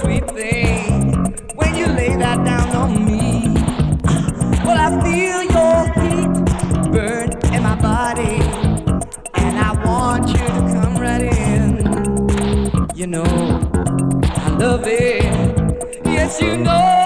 sweet thing when you lay that down on me. Ah, well, I feel your heat burn in my body, and I want you to come right in. You know, I love it. Yes, you know.